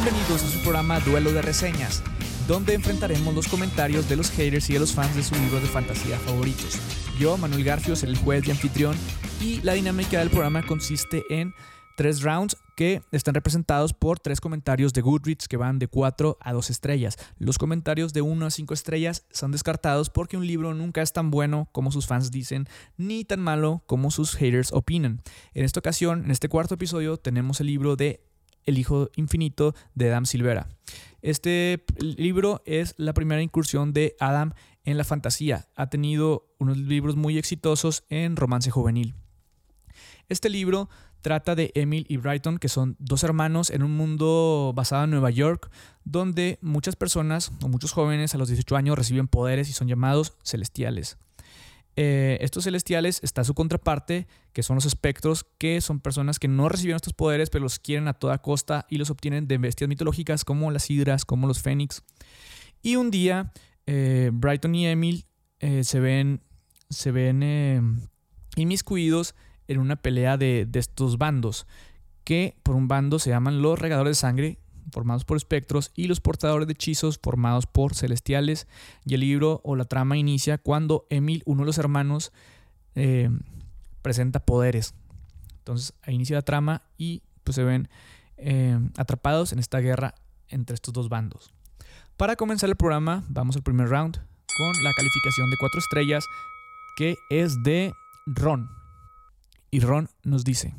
Bienvenidos a su programa Duelo de Reseñas, donde enfrentaremos los comentarios de los haters y de los fans de sus libros de fantasía favoritos. Yo, Manuel Garfio, seré el juez y anfitrión, y la dinámica del programa consiste en tres rounds que están representados por tres comentarios de Goodreads que van de 4 a 2 estrellas. Los comentarios de 1 a 5 estrellas son descartados porque un libro nunca es tan bueno como sus fans dicen, ni tan malo como sus haters opinan. En esta ocasión, en este cuarto episodio, tenemos el libro de El Hijo Infinito de Adam Silvera. Este libro es la primera incursión de Adam en la fantasía. Ha tenido unos libros muy exitosos en romance juvenil. Este libro trata de Emil y Brighton, que son dos hermanos en un mundo basado en Nueva York, donde muchas personas o muchos jóvenes a los 18 años reciben poderes y son llamados celestiales. Eh, estos celestiales está su contraparte, que son los espectros, que son personas que no recibieron estos poderes, pero los quieren a toda costa y los obtienen de bestias mitológicas como las hidras, como los fénix. Y un día, eh, Brighton y Emil eh, se ven, se ven inmiscuidos en una pelea de, estos bandos, que por un bando se llaman los regadores de sangre, formados por espectros, y los portadores de hechizos, formados por celestiales. Y el libro o la trama inicia cuando Emil, uno de los hermanos, eh, presenta poderes. Entonces ahí inicia la trama y pues se ven eh, atrapados en esta guerra entre estos dos bandos. Para comenzar el programa, vamos al primer round con la calificación de cuatro estrellas, que es de Ron. Y Ron nos dice,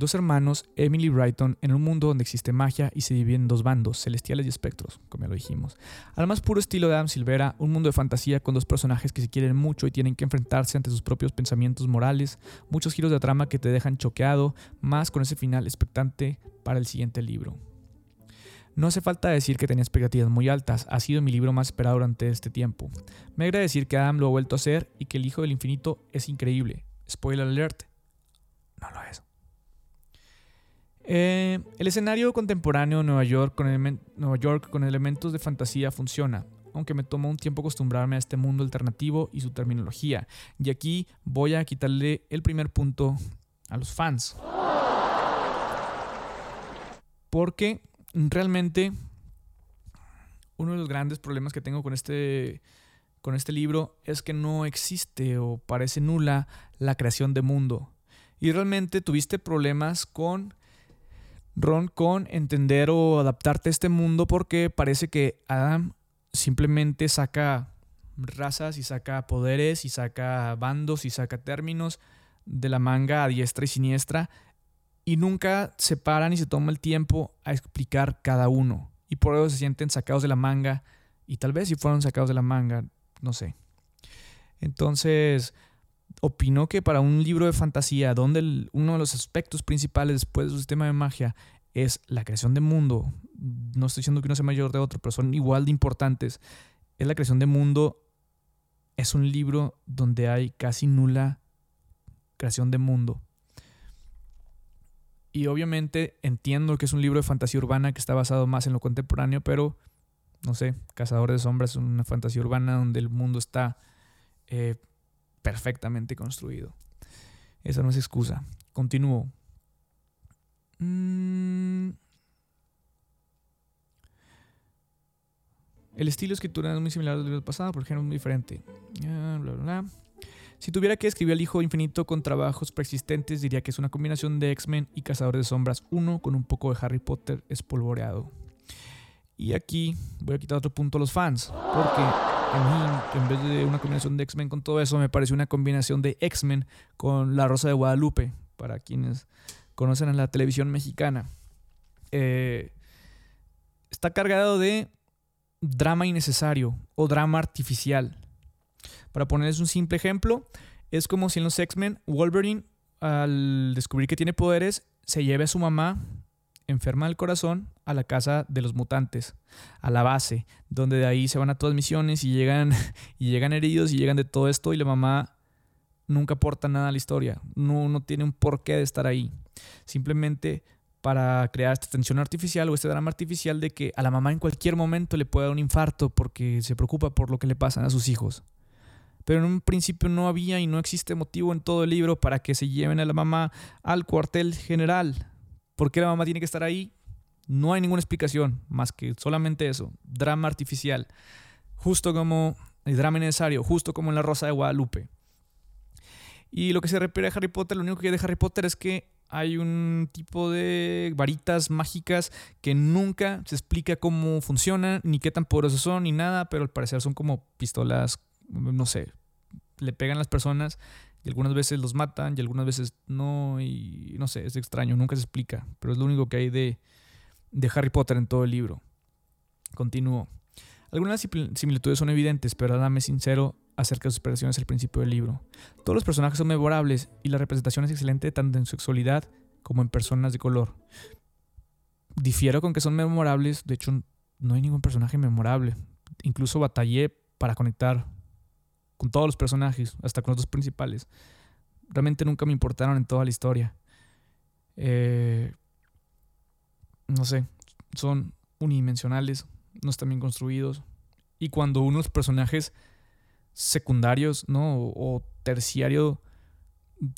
dos hermanos, Emily Brighton, en un mundo donde existe magia y se dividen en dos bandos, celestiales y espectros, como ya lo dijimos. Al más puro estilo de Adam Silvera, un mundo de fantasía con dos personajes que se quieren mucho y tienen que enfrentarse ante sus propios pensamientos morales, muchos giros de trama que te dejan choqueado, más con ese final expectante para el siguiente libro. No hace falta decir que tenía expectativas muy altas, ha sido mi libro más esperado durante este tiempo. Me agrada decir que Adam lo ha vuelto a hacer y que El Hijo del Infinito es increíble. Spoiler alert, no lo es. Eh, el escenario contemporáneo de Nueva York, con Nueva York con elementos de fantasía funciona, aunque me tomó un tiempo acostumbrarme a este mundo alternativo y su terminología. Y aquí voy a quitarle el primer punto a los fans. Porque realmente uno de los grandes problemas que tengo con este, con este libro es que no existe o parece nula la creación de mundo. Y realmente tuviste problemas con Ron con entender o adaptarte a este mundo porque parece que Adam simplemente saca razas y saca poderes y saca bandos y saca términos de la manga a diestra y siniestra y nunca se paran y se toma el tiempo a explicar cada uno. Y por eso se sienten sacados de la manga y tal vez si fueron sacados de la manga, no sé. Entonces, opinó que para un libro de fantasía, donde uno de los aspectos principales después de su sistema de magia es la creación de mundo, no estoy diciendo que uno sea mayor de otro, pero son igual de importantes, es la creación de mundo, es un libro donde hay casi nula creación de mundo. Y obviamente entiendo que es un libro de fantasía urbana que está basado más en lo contemporáneo, pero no sé, Cazadores de Sombras es una fantasía urbana donde el mundo está eh, perfectamente construido. Esa no es excusa. Continúo. Mm. El estilo de escritura es muy similar al del pasado, por ejemplo, es muy diferente. Ah, si tuviera que escribir al Hijo Infinito con trabajos persistentes, diría que es una combinación de X-Men y Cazadores de Sombras 1 con un poco de Harry Potter espolvoreado. Y aquí voy a quitar otro punto a los fans, porque en vez de una combinación de X-Men con todo eso, me parece una combinación de X-Men con La Rosa de Guadalupe, para quienes conocen a la televisión mexicana. Eh, está cargado de drama innecesario o drama artificial. Para ponerles un simple ejemplo, es como si en los X-Men Wolverine, al descubrir que tiene poderes, se lleve a su mamá enferma del corazón a la casa de los mutantes, a la base, donde de ahí se van a todas misiones y llegan, y llegan heridos y llegan de todo esto y la mamá nunca aporta nada a la historia, no, no tiene un porqué de estar ahí. Simplemente para crear esta tensión artificial o este drama artificial de que a la mamá en cualquier momento le puede dar un infarto porque se preocupa por lo que le pasan a sus hijos. Pero en un principio no había y no existe motivo en todo el libro para que se lleven a la mamá al cuartel general. ¿Por qué la mamá tiene que estar ahí? No hay ninguna explicación más que solamente eso. Drama artificial. Justo como el drama necesario, justo como en La Rosa de Guadalupe. Y lo que se refiere a Harry Potter, lo único que hay de Harry Potter es que hay un tipo de varitas mágicas que nunca se explica cómo funcionan, ni qué tan poderosas son, ni nada, pero al parecer son como pistolas, no sé, le pegan a las personas y algunas veces los matan y algunas veces no, y no sé, es extraño, nunca se explica, pero es lo único que hay de, de Harry Potter en todo el libro. Continúo. Algunas similitudes son evidentes, pero dame sincero, acerca de sus operaciones al principio del libro. Todos los personajes son memorables y la representación es excelente tanto en sexualidad como en personas de color. Difiero con que son memorables, de hecho no hay ningún personaje memorable. Incluso batallé para conectar con todos los personajes, hasta con los dos principales. Realmente nunca me importaron en toda la historia. Eh, no sé, son unidimensionales, no están bien construidos. Y cuando unos personajes secundarios, ¿no? O, terciario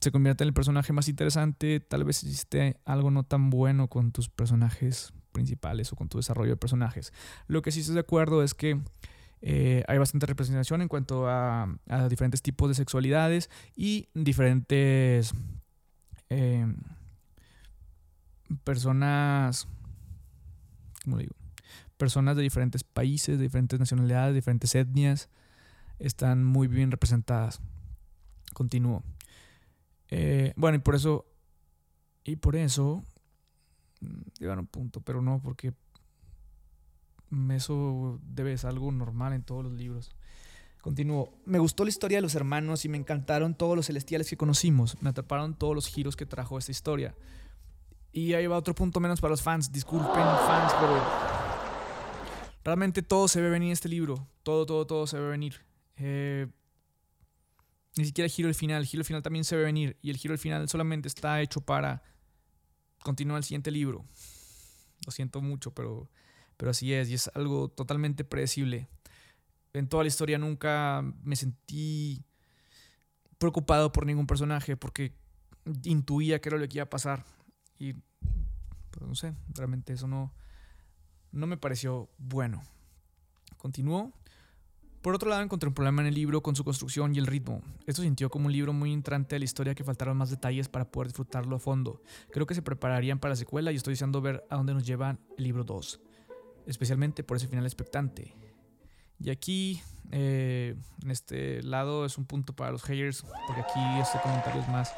se convierte en el personaje más interesante, tal vez hiciste algo no tan bueno con tus personajes principales o con tu desarrollo de personajes. Lo que sí estoy de acuerdo es que eh, hay bastante representación en cuanto a, diferentes tipos de sexualidades y diferentes em, personas. Personas de diferentes países, de diferentes nacionalidades, diferentes etnias están muy bien representadas. Continúo. Eh, bueno, y por eso, y por eso, mm, un punto, pero no, porque eso debe ser algo normal en todos los libros. Continúo. Me gustó la historia de los hermanos y me encantaron todos los celestiales que conocimos. Me atraparon todos los giros que trajo esta historia. Y ahí va otro punto menos para los fans. Disculpen, fans, pero realmente todo se ve venir en este libro. Todo, todo, todo se ve venir. Eh, ni siquiera el giro del final. El giro del final también se ve venir. Y el giro del final solamente está hecho para continuar el siguiente libro. Lo siento mucho, pero, pero así es. Y es algo totalmente predecible. En toda la historia nunca me sentí preocupado por ningún personaje porque intuía que era lo que iba a pasar. Y pues, no sé, realmente eso no, no me pareció bueno. Continúo. Por otro lado, encontré un problema en el libro con su construcción y el ritmo. Esto sintió como un libro muy entrante de la historia que faltaron más detalles para poder disfrutarlo a fondo. Creo que se prepararían para la secuela y estoy deseando ver a dónde nos lleva el libro 2. Especialmente por ese final expectante. Y aquí, eh, en este lado, es un punto para los haters, porque aquí este comentario es más.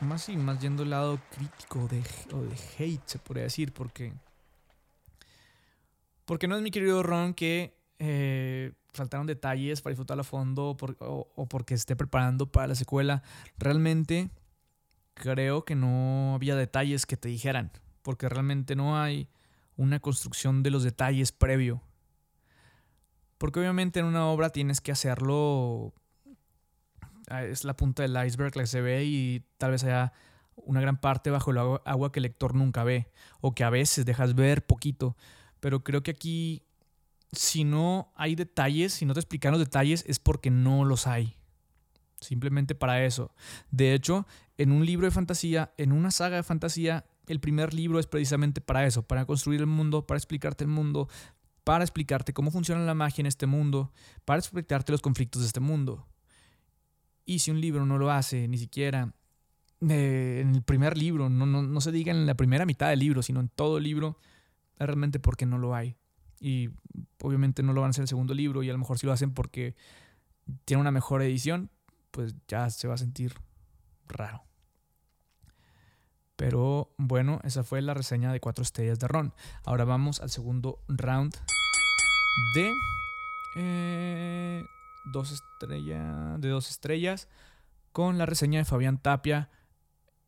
Más y más yendo al lado crítico de, o de hate, se podría decir, porque. Porque no es mi querido Ron que eh, faltaron detalles para disfrutarlo a fondo o, porque esté preparando para la secuela. Realmente creo que no había detalles que te dijeran, porque realmente no hay una construcción de los detalles previo. Porque obviamente en una obra tienes que hacerlo, ah, es la punta del iceberg la que se ve y tal vez haya una gran parte bajo el agua que el lector nunca ve o que a veces dejas ver poquito. Pero creo que aquí si no hay detalles, si no te explican los detalles, es porque no los hay. Simplemente para eso. De hecho, en un libro de fantasía, en una saga de fantasía, el primer libro es precisamente para eso, para construir el mundo, para explicarte el mundo, para explicarte cómo funciona la magia en este mundo, para explicarte los conflictos de este mundo. Y si un libro no lo hace, ni siquiera eh, en el primer libro, no, no, no se diga en la primera mitad del libro, sino en todo el libro, es realmente porque no lo hay. Y obviamente no lo van a hacer el segundo libro y a lo mejor si lo hacen porque tiene una mejor edición, pues ya se va a sentir raro. Pero bueno, esa fue la reseña de cuatro estrellas de Ron. Ahora vamos al segundo round de eh, dos estrellas, de dos estrellas con la reseña de Fabián Tapia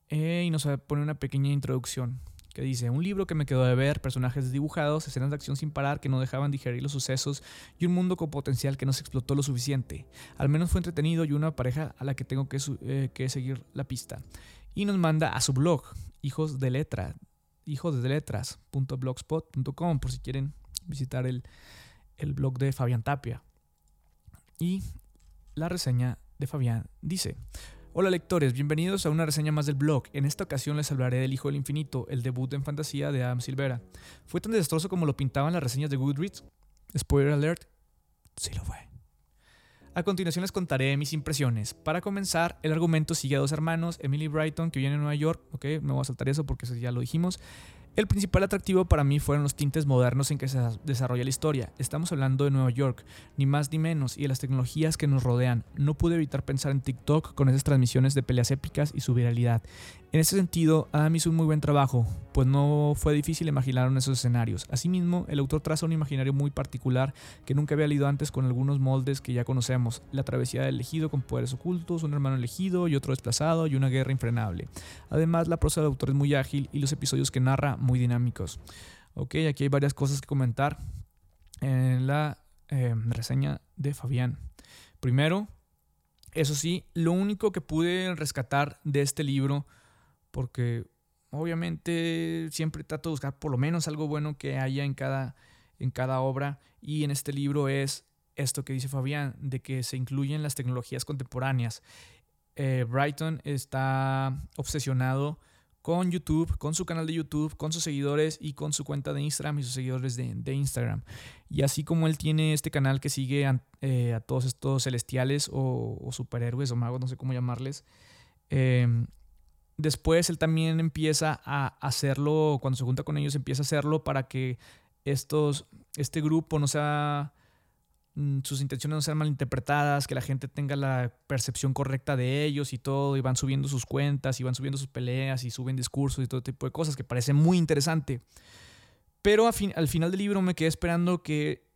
eh, y nos pone una pequeña introducción que dice, un libro que me quedó de ver, personajes dibujados, escenas de acción sin parar que no dejaban digerir los sucesos y un mundo con potencial que no se explotó lo suficiente. Al menos fue entretenido y una pareja a la que tengo que, eh, que seguir la pista. Y nos manda a su blog, hijos de letra, por si quieren visitar el, el blog de Fabián Tapia. Y la reseña de Fabián dice, Hola lectores, bienvenidos a una reseña más del blog. En esta ocasión les hablaré del Hijo del Infinito, el debut en fantasía de Adam Silvera. ¿Fue tan desastroso como lo pintaban las reseñas de Goodreads? Spoiler alert, sí lo fue. A continuación les contaré mis impresiones. Para comenzar, el argumento sigue a dos hermanos, Emily Brighton, que viene en Nueva York, ok, me voy a saltar eso porque ya lo dijimos, el principal atractivo para mí fueron los tintes modernos en que se desarrolla la historia. Estamos hablando de Nueva York, ni más ni menos, y de las tecnologías que nos rodean. No pude evitar pensar en TikTok con esas transmisiones de peleas épicas y su viralidad. En ese sentido, Adam hizo un muy buen trabajo, pues no fue difícil imaginar esos escenarios. Asimismo, el autor traza un imaginario muy particular que nunca había leído antes con algunos moldes que ya conocemos. La travesía del elegido con poderes ocultos, un hermano elegido y otro desplazado y una guerra infrenable. Además, la prosa del autor es muy ágil y los episodios que narra muy dinámicos. Ok, aquí hay varias cosas que comentar en la eh, reseña de Fabián. Primero, eso sí, lo único que pude rescatar de este libro porque obviamente siempre trato de buscar por lo menos algo bueno que haya en cada, en cada obra y en este libro es esto que dice Fabián, de que se incluyen las tecnologías contemporáneas. Eh, Brighton está obsesionado con YouTube, con su canal de YouTube, con sus seguidores y con su cuenta de Instagram y sus seguidores de, Instagram. Y así como él tiene este canal que sigue a, eh, todos estos celestiales o, superhéroes o magos, no sé cómo llamarles, eh, Después él también empieza a hacerlo, cuando se junta con ellos, empieza a hacerlo para que estos, este grupo no sea, mm, sus intenciones no sean malinterpretadas, que la gente tenga la percepción correcta de ellos y todo, y van subiendo sus cuentas, y van subiendo sus peleas, y suben discursos y todo tipo de cosas, que parece muy interesante. Pero al final del libro me quedé esperando que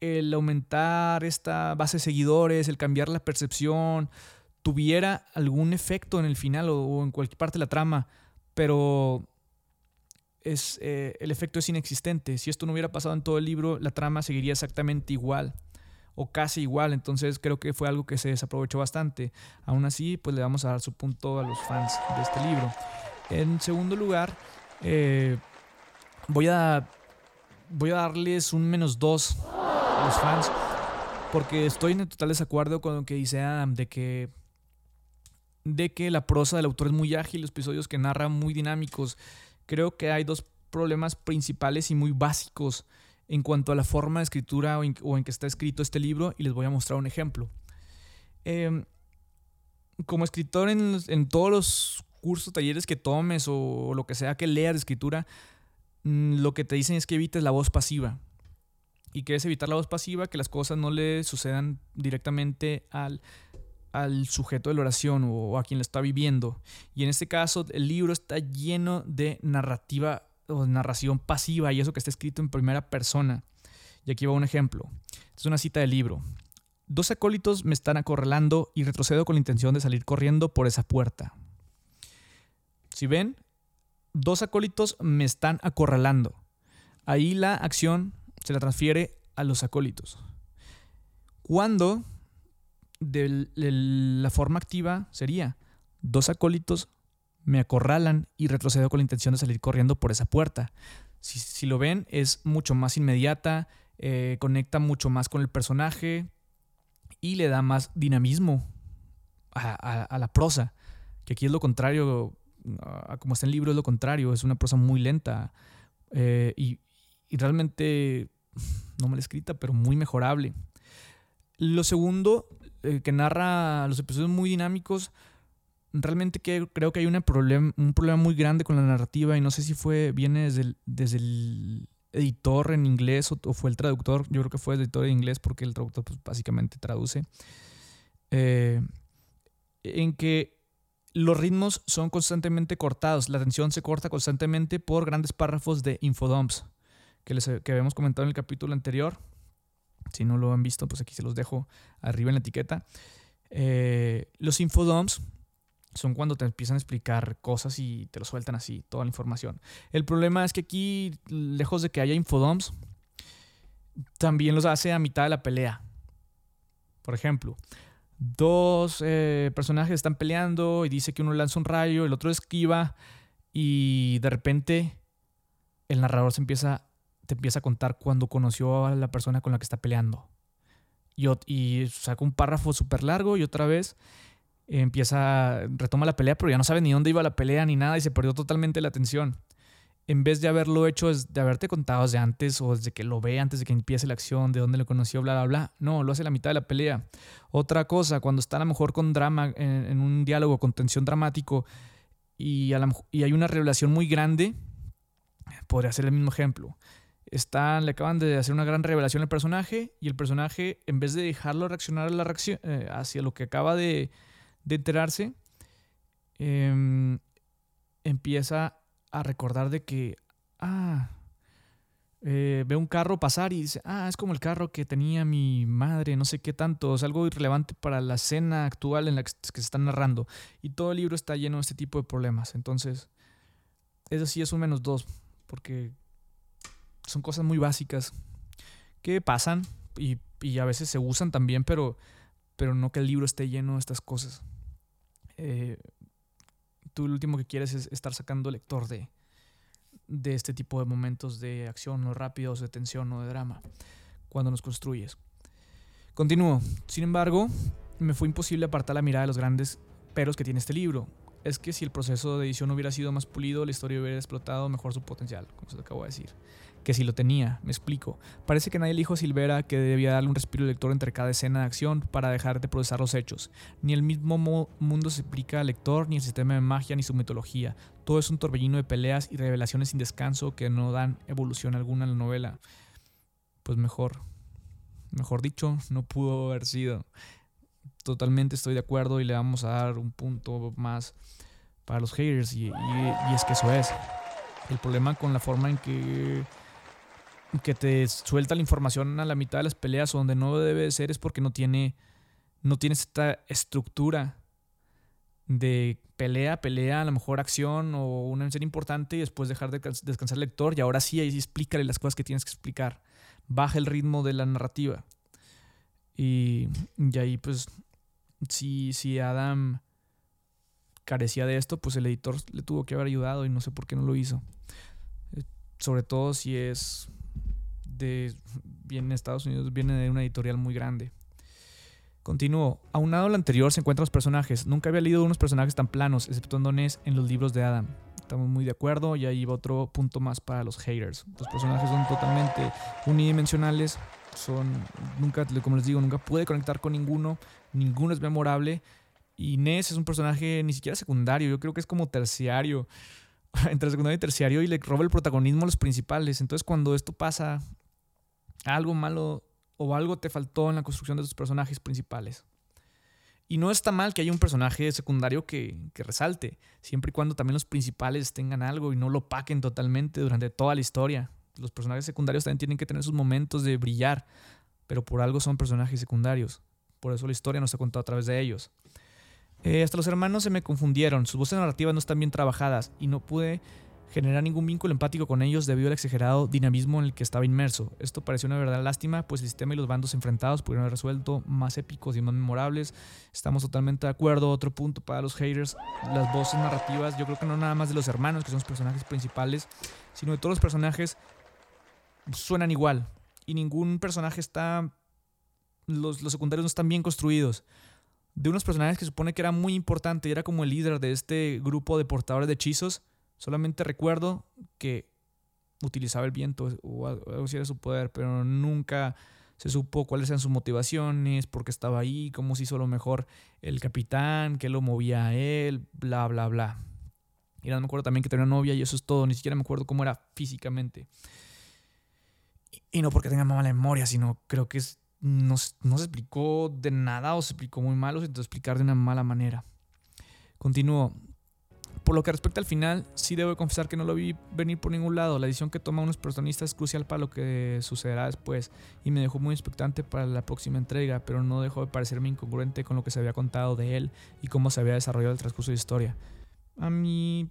el aumentar esta base de seguidores, el cambiar la percepción, tuviera algún efecto en el final o, en cualquier parte de la trama, pero es, eh, el efecto es inexistente. Si esto no hubiera pasado en todo el libro, la trama seguiría exactamente igual o casi igual, entonces creo que fue algo que se desaprovechó bastante. Aún así, pues le vamos a dar su punto a los fans de este libro. En segundo lugar, eh, voy, a, voy a darles un menos dos a los fans, porque estoy en total desacuerdo con lo que dice Adam, de que de que la prosa del autor es muy ágil, los episodios que narra muy dinámicos. Creo que hay dos problemas principales y muy básicos en cuanto a la forma de escritura o en, que está escrito este libro y les voy a mostrar un ejemplo. Em, como escritor en, todos los cursos, talleres que tomes o, lo que sea que leas de escritura, mm, lo que te dicen es que evites la voz pasiva. Y que es evitar la voz pasiva, que las cosas no le sucedan directamente al al sujeto de la oración o a quien lo está viviendo. Y en este caso, el libro está lleno de narrativa o narración pasiva y eso que está escrito en primera persona. Y aquí va un ejemplo. Es una cita del libro. Dos acólitos me están acorralando y retrocedo con la intención de salir corriendo por esa puerta. Si ven, dos acólitos me están acorralando. Ahí la acción se la transfiere a los acólitos. Cuando de la forma activa sería, dos acólitos me acorralan y retrocedo con la intención de salir corriendo por esa puerta. Si, lo ven, es mucho más inmediata, eh, conecta mucho más con el personaje y le da más dinamismo a, la prosa, que aquí es lo contrario, como está en el libro es lo contrario, es una prosa muy lenta eh, y, y realmente no mal escrita, pero muy mejorable. Lo segundo eh, que narra los episodios muy dinámicos, realmente que, creo que hay un problema muy grande con la narrativa y no sé si fue viene desde el, desde el editor en inglés o, fue el traductor. Yo creo que fue el editor en inglés porque el traductor pues, básicamente traduce. Eh, en que los ritmos son constantemente cortados, la atención se corta constantemente por grandes párrafos de infodumps que, les, que habíamos comentado en el capítulo anterior. Si no lo han visto, pues aquí se los dejo arriba en la etiqueta. Eh, los infodumps son cuando te empiezan a explicar cosas y te lo sueltan así, toda la información. El problema es que aquí, lejos de que haya infodumps, también los hace a mitad de la pelea. Por ejemplo, dos eh, personajes están peleando y dice que uno lanza un rayo, el otro esquiva y de repente el narrador se empieza te empieza a contar cuando conoció a la persona con la que está peleando. Y, y saca un párrafo súper largo y otra vez. empieza, retoma la pelea, pero ya no sabe ni dónde iba la pelea ni nada y se perdió totalmente la atención. En vez de haberlo hecho, de haberte contado desde antes o desde que lo ve, antes de que empiece la acción, de dónde lo conoció, bla, bla, bla. No, lo hace a la mitad de la pelea. Otra cosa, cuando está a lo mejor con drama, en, un diálogo con tensión dramático y, y hay una revelación muy grande, podría ser el mismo ejemplo. Están, le acaban de hacer una gran revelación al personaje y el personaje, en vez de dejarlo reaccionar a la reacción, eh, hacia lo que acaba de, enterarse, em, empieza a recordar de que, ah, eh, ve un carro pasar y dice, ah, es como el carro que tenía mi madre, no sé qué tanto, es algo irrelevante para la escena actual en la que, se están narrando. Y todo el libro está lleno de este tipo de problemas. Entonces, eso sí es un menos dos, porque son cosas muy básicas que pasan y, y a veces se usan también, pero, pero no que el libro esté lleno de estas cosas. Eh, tú lo último que quieres es estar sacando lector de, de este tipo de momentos de acción o rápidos, de tensión o de drama cuando nos construyes. Continúo. Sin embargo, me fue imposible apartar la mirada de los grandes peros que tiene este libro. Es que si el proceso de edición hubiera sido más pulido, la historia hubiera explotado mejor su potencial, como se lo acabo de decir que si lo tenía, me explico. Parece que nadie dijo a Silvera que debía darle un respiro al lector entre cada escena de acción para dejar de procesar los hechos. Ni el mismo mundo se explica al lector, ni el sistema de magia, ni su mitología. Todo es un torbellino de peleas y revelaciones sin descanso que no dan evolución alguna a la novela. Pues mejor. Mejor dicho, no pudo haber sido. Totalmente estoy de acuerdo y le vamos a dar un punto más para los haters y, y es que eso es. El problema con la forma en que que te suelta la información a la mitad de las peleas donde no debe de ser es porque no tiene, no tiene esta estructura de pelea, pelea, a lo mejor acción o una escena importante y después dejar de descansar el lector y ahora sí ahí explícale las cosas que tienes que explicar. Baja el ritmo de la narrativa. Y, y ahí pues si, si Adam carecía de esto, pues el editor le tuvo que haber ayudado y no sé por qué no lo hizo. Eh, sobre todo si es de, viene Estados Unidos, viene de una editorial muy grande. Continúo. Aunado a lo anterior se encuentran los personajes. Nunca había leído unos personajes tan planos, exceptuando Ness en los libros de Adam. Estamos muy de acuerdo y ahí va otro punto más para los haters. Los personajes son totalmente unidimensionales. Son, nunca, como les digo, nunca pude conectar con ninguno. Ninguno es memorable. Y Ness es un personaje ni siquiera secundario. Yo creo que es como terciario. Entre secundario y terciario y le roba el protagonismo a los principales. Entonces cuando esto pasa, algo malo o algo te faltó en la construcción de tus personajes principales. Y no está mal que haya un personaje secundario que, resalte, siempre y cuando también los principales tengan algo y no lo paquen totalmente durante toda la historia. Los personajes secundarios también tienen que tener sus momentos de brillar, pero por algo son personajes secundarios. Por eso la historia nos ha contado a través de ellos. Eh, hasta los hermanos se me confundieron, sus voces narrativas no están bien trabajadas y no pude generar ningún vínculo empático con ellos debido al exagerado dinamismo en el que estaba inmerso. Esto pareció una verdadera lástima, pues el sistema y los bandos enfrentados pudieron haber resuelto más épicos y más memorables. Estamos totalmente de acuerdo. Otro punto para los haters, las voces narrativas, yo creo que no nada más de los hermanos, que son los personajes principales, sino de todos los personajes suenan igual. Y ningún personaje está... Los, los secundarios no están bien construidos de unos personajes que supone que era muy importante y era como el líder de este grupo de portadores de hechizos, Solamente recuerdo que utilizaba el viento o algo era su poder, pero nunca se supo cuáles eran sus motivaciones, por qué estaba ahí, cómo se hizo lo mejor el capitán, qué lo movía a él, bla, bla, bla. Y no me acuerdo también que tenía una novia y eso es todo, ni siquiera me acuerdo cómo era físicamente. Y, no porque tenga mala memoria, sino creo que no, no se explicó de nada o se explicó muy mal o se intentó explicar de una mala manera. Continúo. Por lo que respecta al final, sí debo confesar que no lo vi venir por ningún lado. La decisión que toma unos protagonistas es crucial para lo que sucederá después y me dejó muy expectante para la próxima entrega, pero no dejó de parecerme incongruente con lo que se había contado de él y cómo se había desarrollado el transcurso de historia. A mí,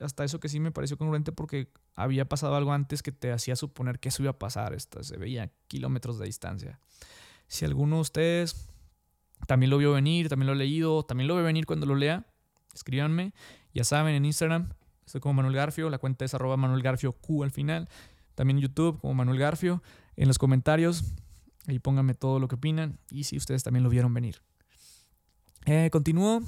hasta eso que sí me pareció congruente porque había pasado algo antes que te hacía suponer que eso iba a pasar. Esto se veía kilómetros de distancia. Si alguno de ustedes también lo vio venir, también lo ha leído, también lo ve venir cuando lo lea, escríbanme ya saben, en Instagram estoy como Manuel Garfio, la cuenta es arroba Manuel Garfio Q al final. También en YouTube como Manuel Garfio. En los comentarios, ahí pónganme todo lo que opinan y si ustedes también lo vieron venir. Eh, continúo.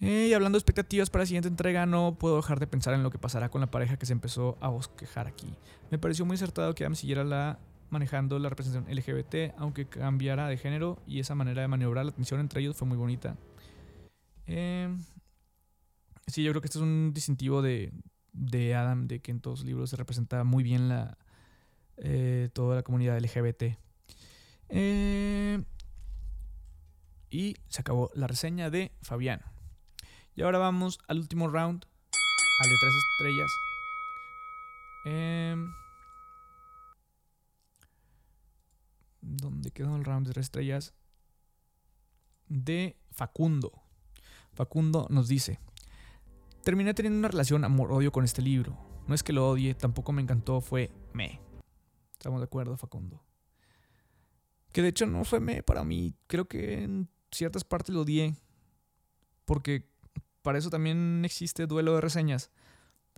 Eh, y hablando de expectativas para la siguiente entrega, no puedo dejar de pensar en lo que pasará con la pareja que se empezó a bosquejar aquí. Me pareció muy acertado que Adam siguiera manejando la representación LGBT, aunque cambiara de género, y esa manera de maniobrar la tensión entre ellos fue muy bonita. Eh, sí, yo creo que este es un distintivo de, de Adam, de que en todos los libros se representa muy bien la, eh, toda la comunidad LGBT. Eh, y se acabó la reseña de Fabián. Y ahora vamos al último round, al de tres estrellas. Eh, ¿Dónde quedó el round de tres estrellas? De Facundo. Facundo nos dice, terminé teniendo una relación amor-odio con este libro. No es que lo odie, tampoco me encantó, fue me. Estamos de acuerdo, Facundo. Que de hecho no fue me para mí. Creo que en ciertas partes lo odié. Porque para eso también existe duelo de reseñas.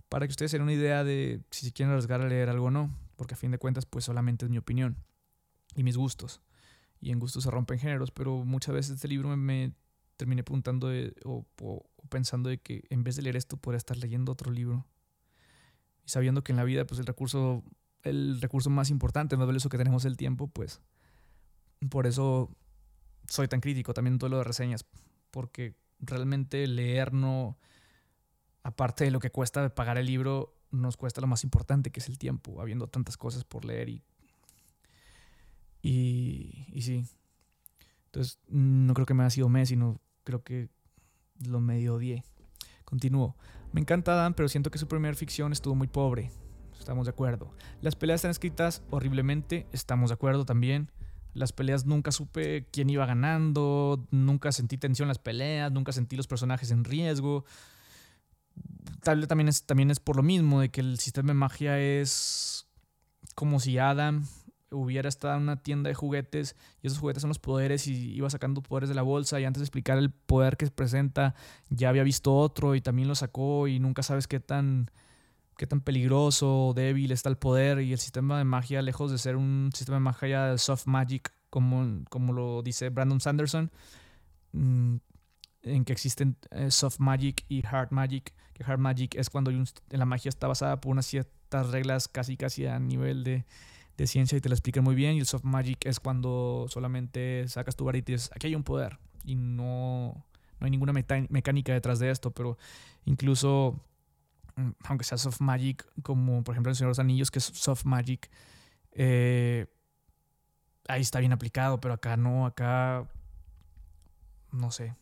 Para que ustedes tengan una idea de si se quieren arriesgar a leer algo o no. Porque a fin de cuentas, pues solamente es mi opinión. Y mis gustos. Y en gustos se rompen géneros. Pero muchas veces este libro me, terminé preguntando o, pensando de que en vez de leer esto podría estar leyendo otro libro. Y sabiendo que en la vida, pues el recurso el recurso más importante, más valioso que tenemos el tiempo, pues por eso soy tan crítico también en todo lo de reseñas, porque realmente leer no, aparte de lo que cuesta pagar el libro, nos cuesta lo más importante, que es el tiempo, habiendo tantas cosas por leer y, y, y sí. Entonces, no creo que me haya sido mes, sino creo que lo medio odié. Continúo. Me encanta Dan, pero siento que su primera ficción estuvo muy pobre estamos de acuerdo. Las peleas están escritas horriblemente, estamos de acuerdo también. Las peleas nunca supe quién iba ganando, nunca sentí tensión en las peleas, nunca sentí los personajes en riesgo. Tal vez también es, también es por lo mismo, de que el sistema de magia es como si Adam hubiera estado en una tienda de juguetes y esos juguetes son los poderes y iba sacando poderes de la bolsa y antes de explicar el poder que presenta ya había visto otro y también lo sacó y nunca sabes qué tan qué tan peligroso débil está el poder y el sistema de magia, lejos de ser un sistema de magia de soft magic, como, como lo dice Brandon Sanderson, mm, en que existen eh, soft magic y hard magic, que hard magic es cuando la magia está basada por unas ciertas reglas casi casi a nivel de, de ciencia y te la explican muy bien, y el soft magic es cuando solamente sacas tu varita y dices, aquí hay un poder, y no, no hay ninguna mecánica detrás de esto, pero incluso Mm, aunque sea soft magic, como por ejemplo el Señor de los Anillos, que es soft magic, eh, ahí está bien aplicado, pero acá no, acá no sé.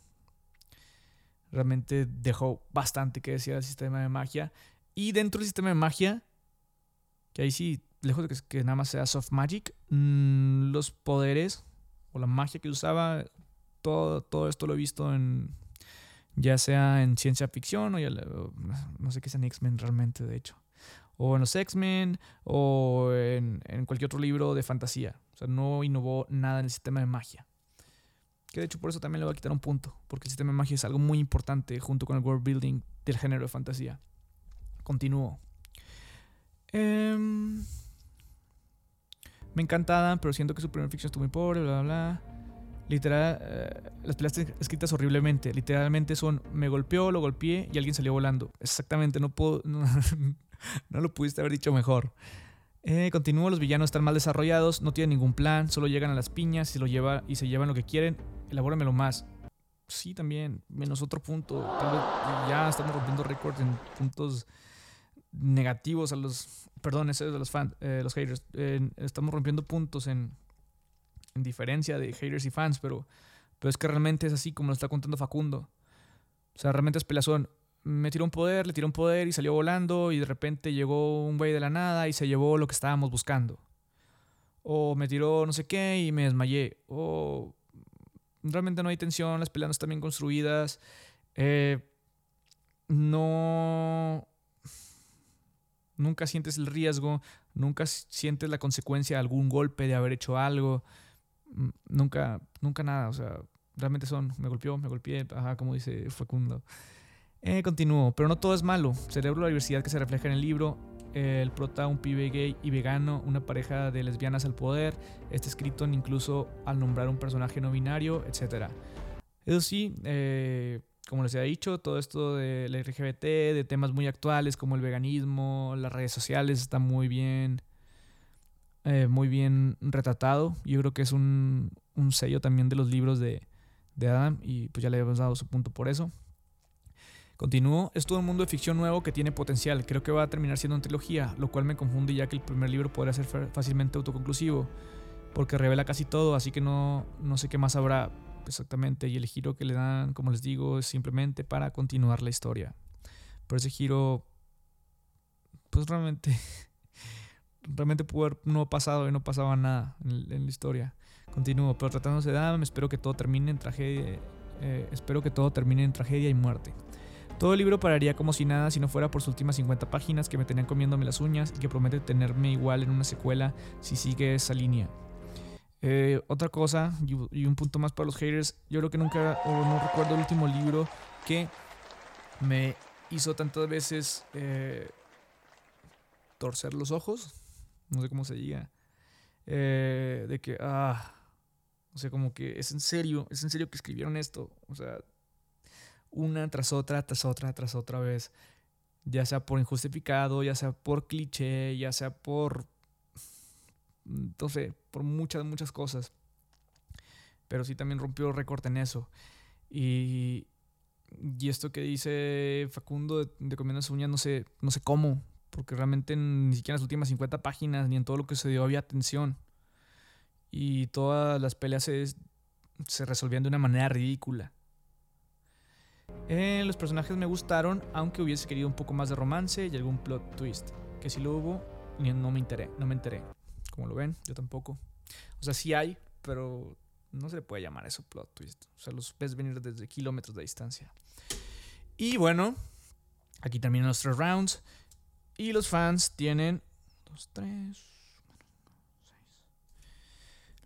Realmente dejó bastante que decir el sistema de magia. Y dentro del sistema de magia, que ahí sí, lejos de que, nada más sea soft magic, mm, los poderes o la magia que usaba, todo, todo esto lo he visto en ya sea en ciencia ficción o, ya, no sé qué en X-Men realmente, de hecho, o en los X-Men o en, cualquier otro libro de fantasía. O sea, no innovó nada en el sistema de magia. Que de hecho por eso también le voy a quitar un punto, porque el sistema de magia es algo muy importante junto con el world building del género de fantasía. Continúo. Em, me encanta pero siento que su primera ficción estuvo muy pobre, bla, bla, bla. Literal, eh, las peleas escritas horriblemente. Literalmente son me golpeó, lo golpeé y alguien salió volando. Exactamente, no puedo. No, lo pudiste haber dicho mejor. Eh, continúo, los villanos están mal desarrollados, no tienen ningún plan, solo llegan a las piñas y, lo lleva, y se llevan lo que quieren. Elabóramelo más. Sí, también, menos otro punto. Ya estamos rompiendo récords en puntos negativos a los. Perdón, de los fans, eh, los haters. estamos rompiendo puntos en, en diferencia de haters y fans, pero, pero es que realmente es así como lo está contando Facundo. O sea, realmente es pelazón. Me tiró un poder, le tiró un poder y salió volando y de repente llegó un güey de la nada y se llevó lo que estábamos buscando. O me tiró no sé qué y me desmayé. O realmente no hay tensión, las peleas no están bien construidas. Eh, no... Nunca sientes el riesgo, nunca sientes la consecuencia de algún golpe de haber hecho algo. Mm, nunca, nunca nada, o sea, realmente son, me golpeó, me golpeé, ajá, como dice Facundo. Eh, continúo, pero no todo es malo. Cerebro la diversidad que se refleja en el libro, el prota, un pibe gay y vegano, una pareja de lesbianas al poder, este escrito incluso al nombrar un personaje no binario, etc. Eso sí, eh, como les he dicho, todo esto de la LGBT, de temas muy actuales como el veganismo, las redes sociales, está muy bien, eh, muy bien retratado. Yo creo que es un, un sello también de los libros de, de Adam y pues ya le hemos dado su punto por eso. Continúo, es todo un mundo de ficción nuevo que tiene potencial. Creo que va a terminar siendo una trilogía, lo cual me confunde ya que el primer libro podría ser fácilmente autoconclusivo, porque revela casi todo, así que no, no sé qué más habrá exactamente. Y el giro que le dan, como les digo, es simplemente para continuar la historia. Pero ese giro, pues realmente, realmente pudo haber no pasado y no pasaba nada en, la historia. Continúo, pero tratándose de Adam, espero que todo termine en tragedia. Eh, espero que todo termine en tragedia y muerte. Todo el libro pararía como si nada si no fuera por sus últimas 50 páginas que me tenían comiéndome las uñas y que promete tenerme igual en una secuela si sigue esa línea. Eh, otra cosa, y, un punto más para los haters, yo creo que nunca, o no recuerdo el último libro que me hizo tantas veces eh, torcer los ojos, no sé cómo se diga, eh, de que, ah, o sea, como que es en serio, es en serio que escribieron esto, o sea, una tras otra, tras otra, tras otra vez, ya sea por injustificado, ya sea por cliché, ya sea por entonces, por muchas, muchas cosas. Pero sí también rompió récord en eso. Y, y esto que dice Facundo de, de comiendo uñas, no sé, no sé cómo. Porque realmente ni siquiera en las últimas 50 páginas ni en todo lo que se dio había tensión. Y todas las peleas se, se resolvían de una manera ridícula. Eh, los personajes me gustaron, aunque hubiese querido un poco más de romance y algún plot twist. Que si lo hubo, no me enteré, no me enteré. Como lo ven, yo tampoco. O sea, sí hay, pero no se le puede llamar eso plot twist. O sea, los ves venir desde kilómetros de distancia. Y bueno, aquí terminan los tres rounds. Y los fans tienen. Dos, tres.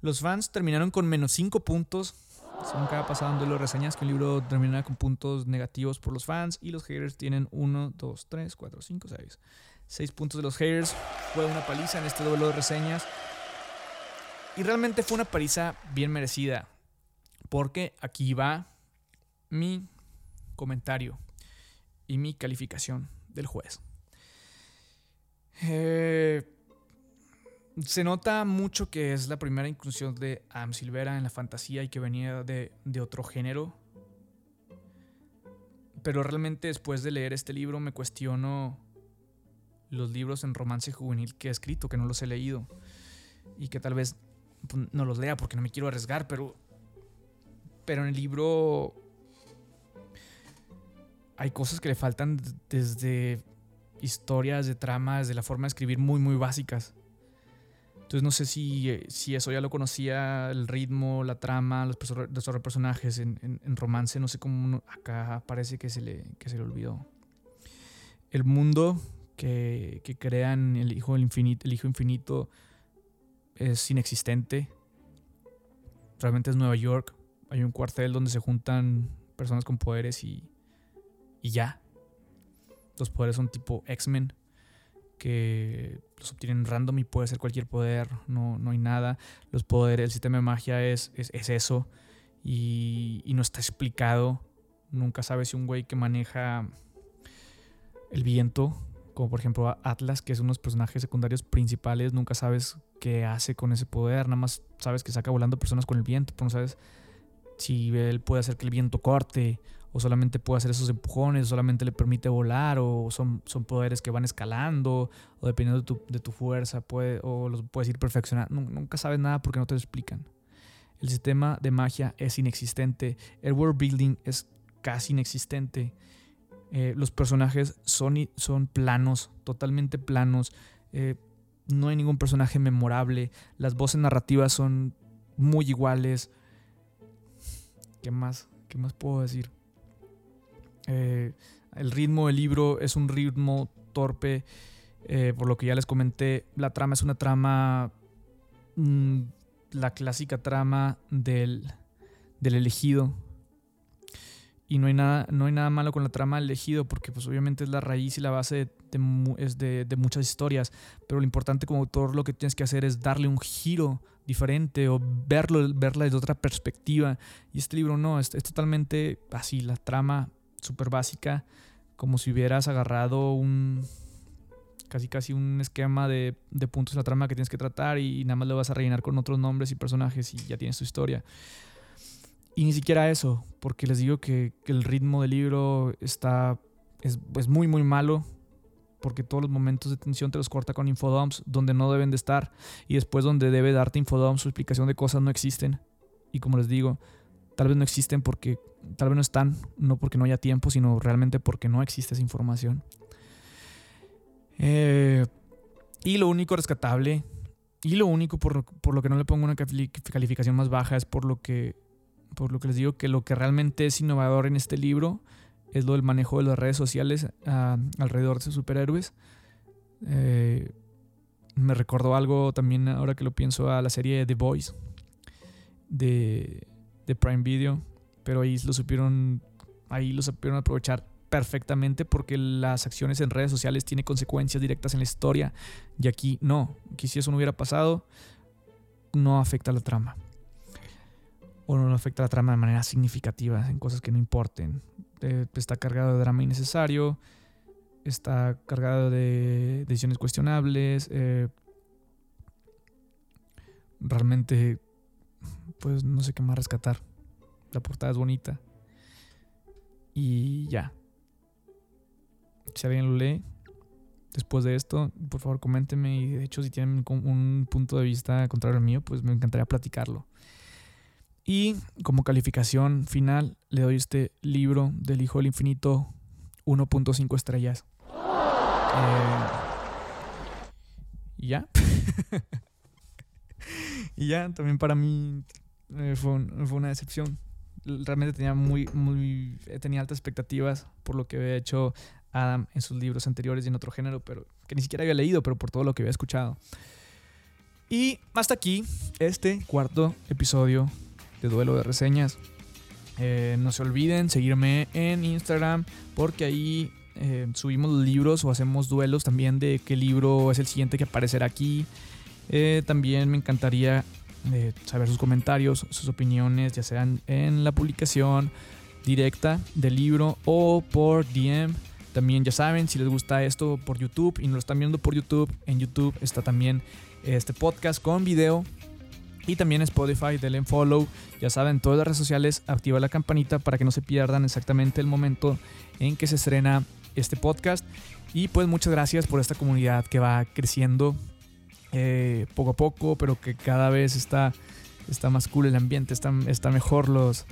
Los fans terminaron con menos 5 puntos. ha pasado en los reseñas que un libro termina con puntos negativos por los fans. Y los haters tienen 1, 2, 3, 4, 5, 6. 6 puntos de los haters. Fue una paliza en este duelo de reseñas. Y realmente fue una paliza bien merecida. Porque aquí va mi comentario y mi calificación del juez. Eh, se nota mucho que es la primera inclusión de Am Silvera en la fantasía y que venía de, de otro género. Pero realmente después de leer este libro me cuestiono los libros en romance juvenil que he escrito, que no los he leído y que tal vez pues, no los lea porque no me quiero arriesgar, pero, pero en el libro hay cosas que le faltan desde historias, de tramas, de la forma de escribir muy, muy básicas. Entonces no sé si, si eso ya lo conocía, el ritmo, la trama, los, los personajes en, romance, no sé cómo acá parece que se, le, que se le olvidó. El mundo que, crean el hijo, del infinito, el hijo infinito es inexistente. Realmente es Nueva York. Hay un cuartel donde se juntan personas con poderes y, y ya. Los poderes son tipo X-Men, que los obtienen random y puede ser cualquier poder, no, no hay nada. Los poderes, el sistema de magia es, es, eso y, y, no está explicado. Nunca sabes si un güey que maneja el viento como por ejemplo Atlas, que es uno de los personajes secundarios principales, nunca sabes qué hace con ese poder, nada más sabes que saca volando personas con el viento, pero no sabes si él puede hacer que el viento corte, o solamente puede hacer esos empujones, o solamente le permite volar, o son, son poderes que van escalando, o dependiendo de tu, de tu fuerza, puede, o los puedes ir perfeccionando. Nunca sabes nada porque no te lo explican. El sistema de magia es inexistente, el world building es casi inexistente. Eh, los personajes son, son planos, totalmente planos. Eh, no hay ningún personaje memorable. Las voces narrativas son muy iguales. ¿Qué más? ¿Qué más puedo decir? Eh, el ritmo del libro es un ritmo torpe. por lo que ya les comenté, la trama es una trama. Mm, la clásica trama del, del elegido y no hay nada, no hay nada malo con la trama del elegido, porque pues obviamente es la raíz y la base de, de, muchas historias. Pero lo importante como autor lo que tienes que hacer es darle un giro diferente o verlo, verla desde otra perspectiva. Y este libro no, es, es totalmente así, la trama súper básica, como si hubieras agarrado un casi casi un esquema de, de puntos de la trama que tienes que tratar y, y nada más lo vas a rellenar con otros nombres y personajes y ya tienes tu historia. Y ni siquiera eso, porque les digo que, el ritmo del libro está, es, muy, muy malo, porque todos los momentos de tensión te los corta con infodumps donde no deben de estar, y después donde debe darte infodumps, su explicación de cosas no existen. Y como les digo, tal vez no existen porque, tal vez no están, no porque no haya tiempo, sino realmente porque no existe esa información. Eh, y lo único rescatable, y lo único por, por lo que no le pongo una calificación más baja es por lo que por lo que les digo que lo que realmente es innovador en este libro es lo del manejo de las redes sociales ah, alrededor de superhéroes. Eh, me recordó algo también ahora que lo pienso a la serie The de, de Prime Video, pero ahí lo supieron ahí lo supieron aprovechar perfectamente porque las acciones en redes sociales tienen consecuencias directas en la historia y aquí no, aquí si eso no hubiera pasado no afecta la trama o no afecta la trama de manera significativa en cosas que no importen. Eh, está cargado de drama innecesario, está cargado de decisiones cuestionables. Eh, realmente, pues no sé qué más rescatar. La portada es bonita. Y ya. Si alguien lo lee después de esto, por favor coménteme. Y de hecho, si tienen un punto de vista contrario al mío, pues me encantaría platicarlo. Y como calificación final le doy este libro del Hijo del Infinito 1.5 estrellas. Eh, y ya. y ya, también para mí eh, fue, una decepción. Realmente tenía muy, muy, tenía altas expectativas por lo que había hecho Adam en sus libros anteriores y en otro género, pero que ni siquiera había leído, pero por todo lo que había escuchado. Y hasta aquí este cuarto episodio de duelo de reseñas. Eh, no se olviden seguirme en Instagram porque ahí eh, subimos libros o hacemos duelos también de qué libro es el siguiente que aparecerá aquí. Eh, también me encantaría saber sus comentarios, sus opiniones, ya sean en la publicación directa del libro o por DM. También ya saben, si les gusta esto por YouTube y no lo están viendo por YouTube, en YouTube está también este podcast con video y también Spotify, denle follow. Ya saben, todas las redes sociales, activa la campanita para que no se pierdan exactamente el momento en que se estrena este podcast. Y pues muchas gracias por esta comunidad que va creciendo eh, poco a poco, pero que cada vez está, está más cool el ambiente, está, está mejor los,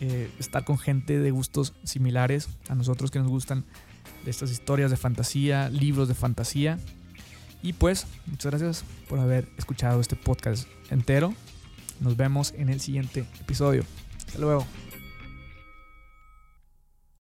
eh, estar con gente de gustos similares a nosotros que nos gustan estas historias de fantasía, libros de fantasía. Y pues, muchas gracias por haber escuchado este podcast entero. Nos vemos en el siguiente episodio. Hasta luego.